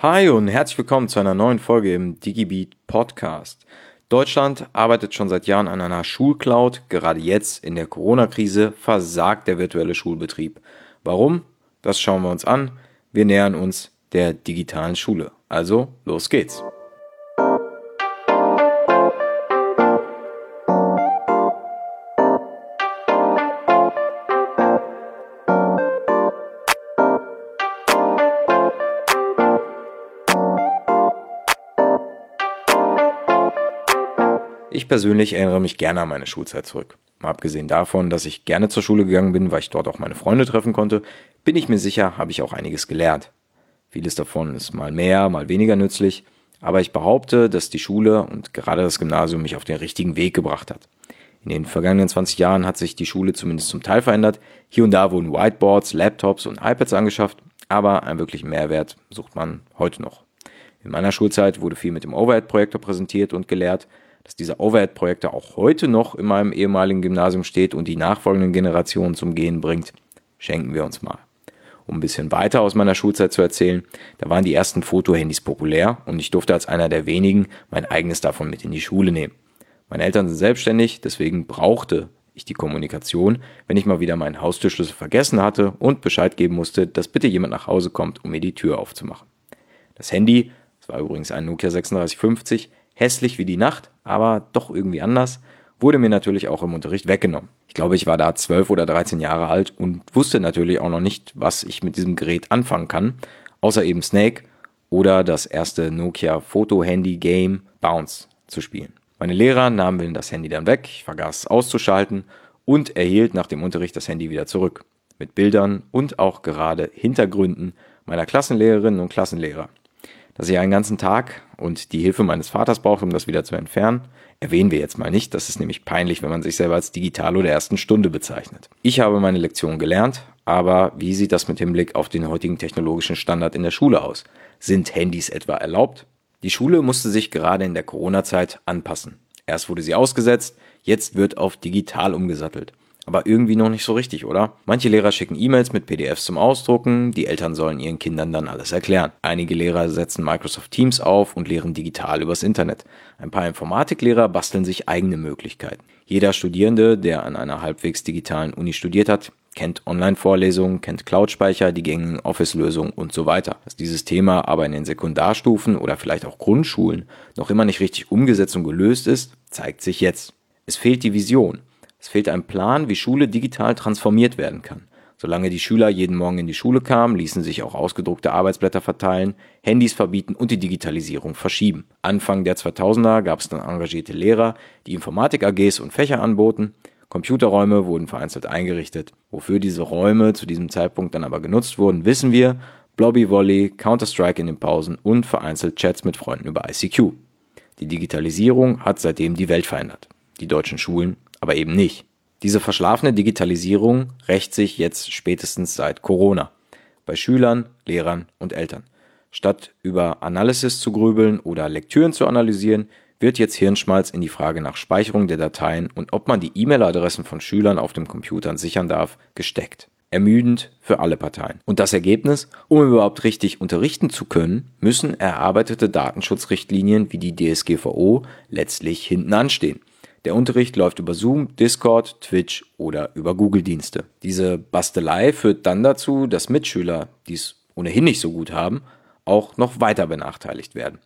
Hi und herzlich willkommen zu einer neuen Folge im DigiBeat Podcast. Deutschland arbeitet schon seit Jahren an einer Schulcloud. Gerade jetzt in der Corona-Krise versagt der virtuelle Schulbetrieb. Warum? Das schauen wir uns an. Wir nähern uns der digitalen Schule. Also, los geht's. Ich persönlich erinnere mich gerne an meine Schulzeit zurück. Mal abgesehen davon, dass ich gerne zur Schule gegangen bin, weil ich dort auch meine Freunde treffen konnte, bin ich mir sicher, habe ich auch einiges gelernt. Vieles davon ist mal mehr, mal weniger nützlich, aber ich behaupte, dass die Schule und gerade das Gymnasium mich auf den richtigen Weg gebracht hat. In den vergangenen 20 Jahren hat sich die Schule zumindest zum Teil verändert. Hier und da wurden Whiteboards, Laptops und iPads angeschafft, aber einen wirklichen Mehrwert sucht man heute noch. In meiner Schulzeit wurde viel mit dem Overhead-Projektor präsentiert und gelehrt, dass dieser Overhead-Projektor auch heute noch in meinem ehemaligen Gymnasium steht und die nachfolgenden Generationen zum Gehen bringt, schenken wir uns mal. Um ein bisschen weiter aus meiner Schulzeit zu erzählen, da waren die ersten Fotohandys populär und ich durfte als einer der wenigen mein eigenes davon mit in die Schule nehmen. Meine Eltern sind selbstständig, deswegen brauchte ich die Kommunikation, wenn ich mal wieder meinen Haustürschlüssel vergessen hatte und Bescheid geben musste, dass bitte jemand nach Hause kommt, um mir die Tür aufzumachen. Das Handy, das war übrigens ein Nokia 3650, hässlich wie die Nacht, aber doch irgendwie anders, wurde mir natürlich auch im Unterricht weggenommen. Ich glaube, ich war da 12 oder 13 Jahre alt und wusste natürlich auch noch nicht, was ich mit diesem Gerät anfangen kann, außer eben Snake oder das erste Nokia Foto-Handy-Game Bounce zu spielen. Meine Lehrer nahmen mir das Handy dann weg, ich vergaß es auszuschalten und erhielt nach dem Unterricht das Handy wieder zurück. Mit Bildern und auch gerade Hintergründen meiner Klassenlehrerinnen und Klassenlehrer. Dass ich einen ganzen Tag und die Hilfe meines Vaters brauchte, um das wieder zu entfernen, erwähnen wir jetzt mal nicht. Das ist nämlich peinlich, wenn man sich selber als Digitalo der ersten Stunde bezeichnet. Ich habe meine Lektion gelernt, aber wie sieht das mit Hinblick auf den heutigen technologischen Standard in der Schule aus? Sind Handys etwa erlaubt? Die Schule musste sich gerade in der Corona-Zeit anpassen. Erst wurde sie ausgesetzt, jetzt wird auf digital umgesattelt aber irgendwie noch nicht so richtig, oder? Manche Lehrer schicken E-Mails mit PDFs zum Ausdrucken, die Eltern sollen ihren Kindern dann alles erklären. Einige Lehrer setzen Microsoft Teams auf und lehren digital übers Internet. Ein paar Informatiklehrer basteln sich eigene Möglichkeiten. Jeder Studierende, der an einer halbwegs digitalen Uni studiert hat, kennt Online-Vorlesungen, kennt Cloud-Speicher, die gängigen Office-Lösungen und so weiter. Dass dieses Thema aber in den Sekundarstufen oder vielleicht auch Grundschulen noch immer nicht richtig umgesetzt und gelöst ist, zeigt sich jetzt. Es fehlt die Vision. Es fehlt ein Plan, wie Schule digital transformiert werden kann. Solange die Schüler jeden Morgen in die Schule kamen, ließen sich auch ausgedruckte Arbeitsblätter verteilen, Handys verbieten und die Digitalisierung verschieben. Anfang der 2000er gab es dann engagierte Lehrer, die Informatik-AGs und Fächer anboten. Computerräume wurden vereinzelt eingerichtet. Wofür diese Räume zu diesem Zeitpunkt dann aber genutzt wurden, wissen wir. Blobby Volley, Counter-Strike in den Pausen und vereinzelt Chats mit Freunden über ICQ. Die Digitalisierung hat seitdem die Welt verändert. Die deutschen Schulen aber eben nicht. Diese verschlafene Digitalisierung rächt sich jetzt spätestens seit Corona. Bei Schülern, Lehrern und Eltern. Statt über Analysis zu grübeln oder Lektüren zu analysieren, wird jetzt Hirnschmalz in die Frage nach Speicherung der Dateien und ob man die E-Mail-Adressen von Schülern auf dem Computern sichern darf, gesteckt. Ermüdend für alle Parteien. Und das Ergebnis? Um überhaupt richtig unterrichten zu können, müssen erarbeitete Datenschutzrichtlinien wie die DSGVO letztlich hinten anstehen. Der Unterricht läuft über Zoom, Discord, Twitch oder über Google-Dienste. Diese Bastelei führt dann dazu, dass Mitschüler, die es ohnehin nicht so gut haben, auch noch weiter benachteiligt werden.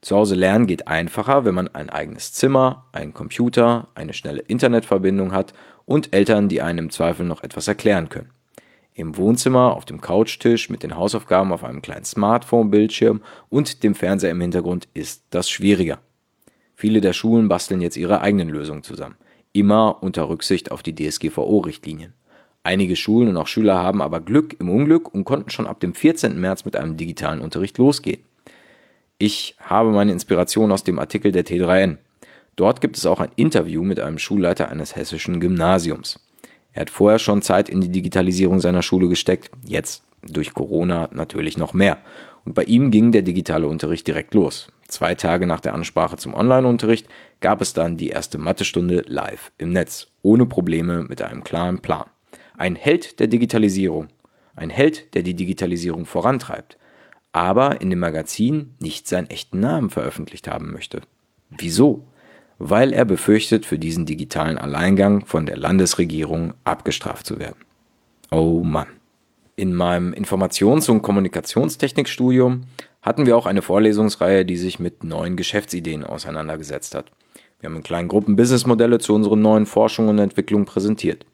Zu Hause lernen geht einfacher, wenn man ein eigenes Zimmer, einen Computer, eine schnelle Internetverbindung hat und Eltern, die einem im Zweifel noch etwas erklären können. Im Wohnzimmer, auf dem Couchtisch mit den Hausaufgaben auf einem kleinen Smartphone-Bildschirm und dem Fernseher im Hintergrund ist das schwieriger. Viele der Schulen basteln jetzt ihre eigenen Lösungen zusammen, immer unter Rücksicht auf die DSGVO-Richtlinien. Einige Schulen und auch Schüler haben aber Glück im Unglück und konnten schon ab dem 14. März mit einem digitalen Unterricht losgehen. Ich habe meine Inspiration aus dem Artikel der T3N. Dort gibt es auch ein Interview mit einem Schulleiter eines hessischen Gymnasiums. Er hat vorher schon Zeit in die Digitalisierung seiner Schule gesteckt, jetzt durch Corona natürlich noch mehr. Und bei ihm ging der digitale Unterricht direkt los. Zwei Tage nach der Ansprache zum Online-Unterricht gab es dann die erste Mathestunde live im Netz, ohne Probleme mit einem klaren Plan. Ein Held der Digitalisierung, ein Held, der die Digitalisierung vorantreibt. aber in dem Magazin nicht seinen echten Namen veröffentlicht haben möchte. Wieso? Weil er befürchtet, für diesen digitalen Alleingang von der Landesregierung abgestraft zu werden. Oh Mann. In meinem Informations- und Kommunikationstechnikstudium hatten wir auch eine Vorlesungsreihe, die sich mit neuen Geschäftsideen auseinandergesetzt hat. Wir haben in kleinen Gruppen Businessmodelle zu unseren neuen Forschungen und Entwicklungen präsentiert.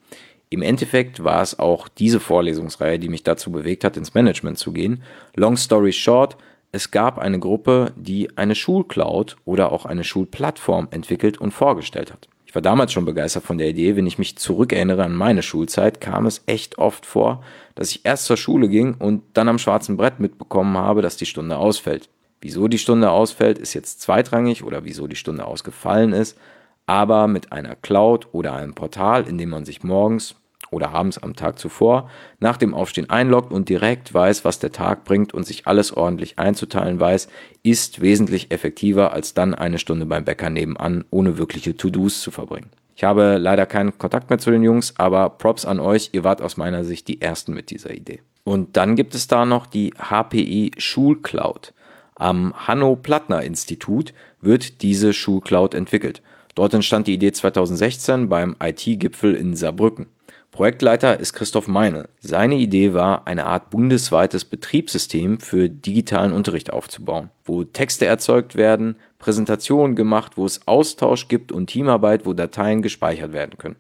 Im Endeffekt war es auch diese Vorlesungsreihe, die mich dazu bewegt hat, ins Management zu gehen. Long story short, es gab eine Gruppe, die eine Schulcloud oder auch eine Schulplattform entwickelt und vorgestellt hat. Ich war damals schon begeistert von der Idee. Wenn ich mich zurückerinnere an meine Schulzeit, kam es echt oft vor, dass ich erst zur Schule ging und dann am schwarzen Brett mitbekommen habe, dass die Stunde ausfällt. Wieso die Stunde ausfällt, ist jetzt zweitrangig oder wieso die Stunde ausgefallen ist. Aber mit einer Cloud oder einem Portal, in dem man sich morgens oder abends am Tag zuvor nach dem Aufstehen einloggt und direkt weiß, was der Tag bringt und sich alles ordentlich einzuteilen weiß, ist wesentlich effektiver als dann eine Stunde beim Bäcker nebenan ohne wirkliche To-Dos zu verbringen. Ich habe leider keinen Kontakt mehr zu den Jungs, aber Props an euch, ihr wart aus meiner Sicht die Ersten mit dieser Idee. Und dann gibt es da noch die HPI Schulcloud. Am Hanno-Plattner-Institut wird diese Schulcloud entwickelt. Dort entstand die Idee 2016 beim IT-Gipfel in Saarbrücken. Projektleiter ist Christoph Meine. Seine Idee war, eine Art bundesweites Betriebssystem für digitalen Unterricht aufzubauen, wo Texte erzeugt werden, Präsentationen gemacht, wo es Austausch gibt und Teamarbeit, wo Dateien gespeichert werden können.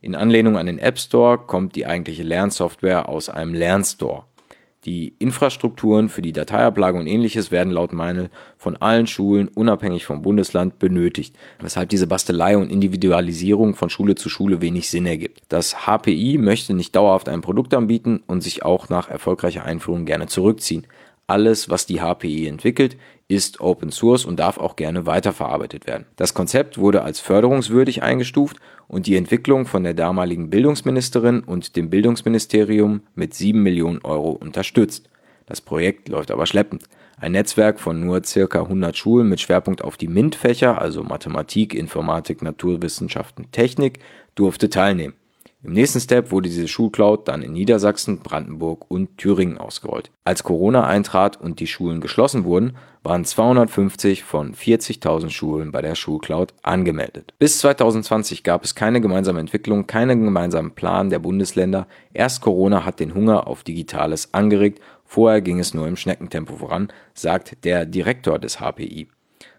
In Anlehnung an den App Store kommt die eigentliche Lernsoftware aus einem Lernstore. Die Infrastrukturen für die Dateiablage und ähnliches werden laut Meinl von allen Schulen unabhängig vom Bundesland benötigt, weshalb diese Bastelei und Individualisierung von Schule zu Schule wenig Sinn ergibt. Das HPI möchte nicht dauerhaft ein Produkt anbieten und sich auch nach erfolgreicher Einführung gerne zurückziehen. Alles, was die HPI entwickelt, ist Open Source und darf auch gerne weiterverarbeitet werden. Das Konzept wurde als förderungswürdig eingestuft und die Entwicklung von der damaligen Bildungsministerin und dem Bildungsministerium mit 7 Millionen Euro unterstützt. Das Projekt läuft aber schleppend. Ein Netzwerk von nur circa 100 Schulen mit Schwerpunkt auf die MINT-Fächer, also Mathematik, Informatik, Naturwissenschaften, Technik, durfte teilnehmen. Im nächsten Step wurde diese Schulcloud dann in Niedersachsen, Brandenburg und Thüringen ausgerollt. Als Corona eintrat und die Schulen geschlossen wurden, waren 250 von 40.000 Schulen bei der Schulcloud angemeldet. Bis 2020 gab es keine gemeinsame Entwicklung, keinen gemeinsamen Plan der Bundesländer. Erst Corona hat den Hunger auf Digitales angeregt, vorher ging es nur im Schneckentempo voran, sagt der Direktor des HPI.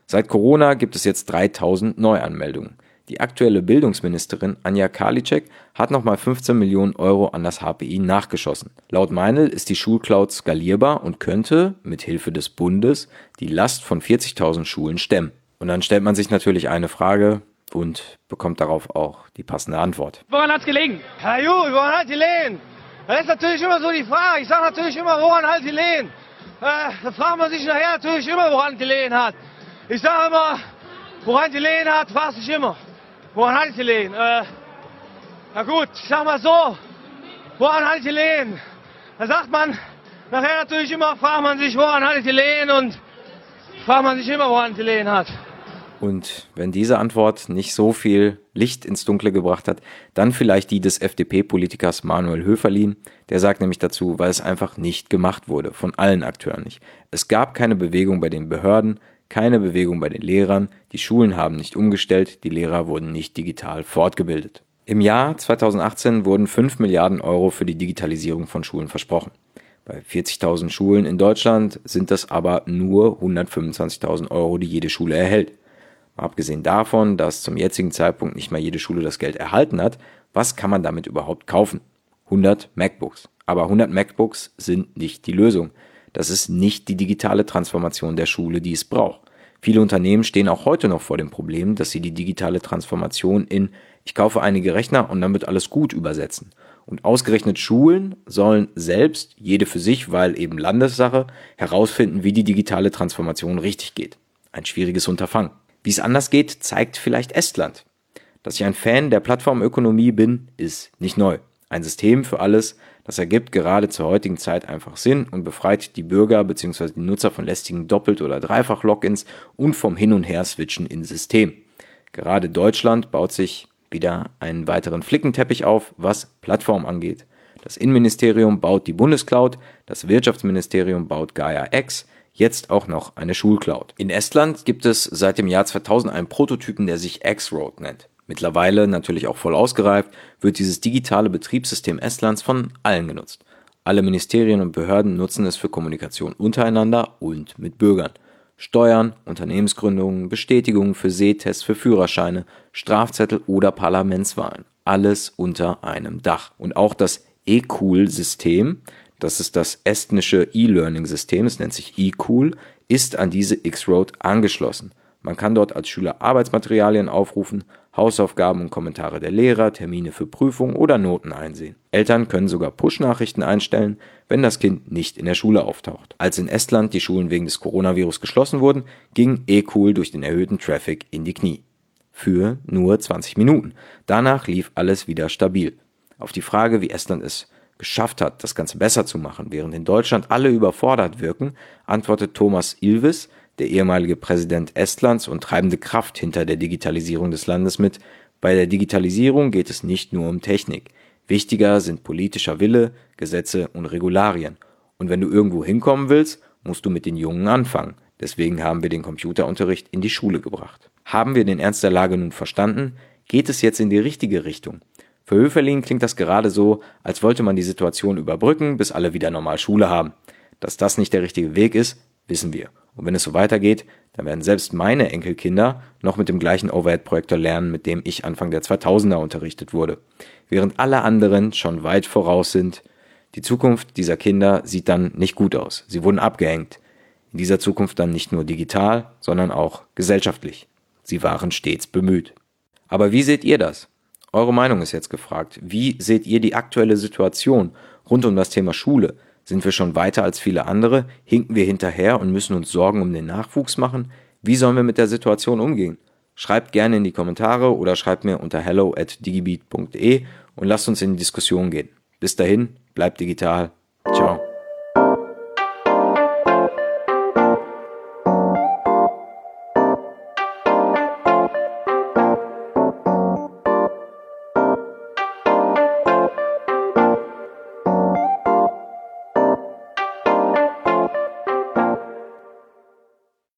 Seit Corona gibt es jetzt 3000 Neuanmeldungen. Die aktuelle Bildungsministerin Anja Karliczek hat nochmal 15 Millionen Euro an das HPI nachgeschossen. Laut Meinl ist die Schulcloud skalierbar und könnte, mit Hilfe des Bundes, die Last von 40.000 Schulen stemmen. Und dann stellt man sich natürlich eine Frage und bekommt darauf auch die passende Antwort. Woran hat's gelegen? Herr Ju, woran hat die Lehen? Das ist natürlich immer so die Frage. Ich sage natürlich immer, woran hat die Lehen? Äh, da fragt man sich nachher natürlich immer, woran die Lehen hat. Ich sage immer, woran die Lehen hat, fragt sich immer. Woran hat die Lehen? Äh, na gut, ich sag mal so, woran hat die Lehen? Da sagt man, nachher natürlich immer, fragt man sich, woran hat die Lehen und fragt man sich immer, woran die Lehen hat. Und wenn diese Antwort nicht so viel Licht ins Dunkle gebracht hat, dann vielleicht die des FDP-Politikers Manuel Höferlin. Der sagt nämlich dazu, weil es einfach nicht gemacht wurde, von allen Akteuren nicht. Es gab keine Bewegung bei den Behörden, keine Bewegung bei den Lehrern, die Schulen haben nicht umgestellt, die Lehrer wurden nicht digital fortgebildet. Im Jahr 2018 wurden 5 Milliarden Euro für die Digitalisierung von Schulen versprochen. Bei 40.000 Schulen in Deutschland sind das aber nur 125.000 Euro, die jede Schule erhält. abgesehen davon, dass zum jetzigen Zeitpunkt nicht mal jede Schule das Geld erhalten hat, was kann man damit überhaupt kaufen? 100 MacBooks. Aber 100 MacBooks sind nicht die Lösung. Das ist nicht die digitale Transformation der Schule, die es braucht. Viele Unternehmen stehen auch heute noch vor dem Problem, dass sie die digitale Transformation in ich kaufe einige Rechner und dann wird alles gut übersetzen. Und ausgerechnet Schulen sollen selbst, jede für sich, weil eben Landessache, herausfinden, wie die digitale Transformation richtig geht. Ein schwieriges Unterfangen. Wie es anders geht, zeigt vielleicht Estland. Dass ich ein Fan der Plattformökonomie bin, ist nicht neu. Ein System für alles, das ergibt gerade zur heutigen Zeit einfach Sinn und befreit die Bürger bzw. die Nutzer von lästigen Doppelt- oder Dreifach-Logins und vom Hin- und Her-Switchen ins System. Gerade Deutschland baut sich wieder einen weiteren Flickenteppich auf, was Plattform angeht. Das Innenministerium baut die Bundescloud, das Wirtschaftsministerium baut Gaia X, jetzt auch noch eine Schulcloud. In Estland gibt es seit dem Jahr 2000 einen Prototypen, der sich X-Road nennt. Mittlerweile, natürlich auch voll ausgereift, wird dieses digitale Betriebssystem Estlands von allen genutzt. Alle Ministerien und Behörden nutzen es für Kommunikation untereinander und mit Bürgern. Steuern, Unternehmensgründungen, Bestätigungen für Sehtests für Führerscheine, Strafzettel oder Parlamentswahlen. Alles unter einem Dach. Und auch das E-Cool-System, das ist das estnische E-Learning-System, es nennt sich E-Cool, ist an diese X-Road angeschlossen. Man kann dort als Schüler Arbeitsmaterialien aufrufen, Hausaufgaben und Kommentare der Lehrer, Termine für Prüfungen oder Noten einsehen. Eltern können sogar Push-Nachrichten einstellen, wenn das Kind nicht in der Schule auftaucht. Als in Estland die Schulen wegen des Coronavirus geschlossen wurden, ging E-Cool durch den erhöhten Traffic in die Knie. Für nur 20 Minuten. Danach lief alles wieder stabil. Auf die Frage, wie Estland es geschafft hat, das Ganze besser zu machen, während in Deutschland alle überfordert wirken, antwortet Thomas Ilves, der ehemalige Präsident Estlands und treibende Kraft hinter der Digitalisierung des Landes mit, bei der Digitalisierung geht es nicht nur um Technik. Wichtiger sind politischer Wille, Gesetze und Regularien. Und wenn du irgendwo hinkommen willst, musst du mit den Jungen anfangen. Deswegen haben wir den Computerunterricht in die Schule gebracht. Haben wir den Ernst der Lage nun verstanden? Geht es jetzt in die richtige Richtung? Für Höferlin klingt das gerade so, als wollte man die Situation überbrücken, bis alle wieder normal Schule haben. Dass das nicht der richtige Weg ist, wissen wir. Und wenn es so weitergeht, dann werden selbst meine Enkelkinder noch mit dem gleichen Overhead-Projektor lernen, mit dem ich Anfang der 2000er unterrichtet wurde. Während alle anderen schon weit voraus sind. Die Zukunft dieser Kinder sieht dann nicht gut aus. Sie wurden abgehängt. In dieser Zukunft dann nicht nur digital, sondern auch gesellschaftlich. Sie waren stets bemüht. Aber wie seht ihr das? Eure Meinung ist jetzt gefragt. Wie seht ihr die aktuelle Situation rund um das Thema Schule? Sind wir schon weiter als viele andere? Hinken wir hinterher und müssen uns Sorgen um den Nachwuchs machen? Wie sollen wir mit der Situation umgehen? Schreibt gerne in die Kommentare oder schreibt mir unter hello at digibeat.de und lasst uns in die Diskussion gehen. Bis dahin, bleibt digital. Ciao.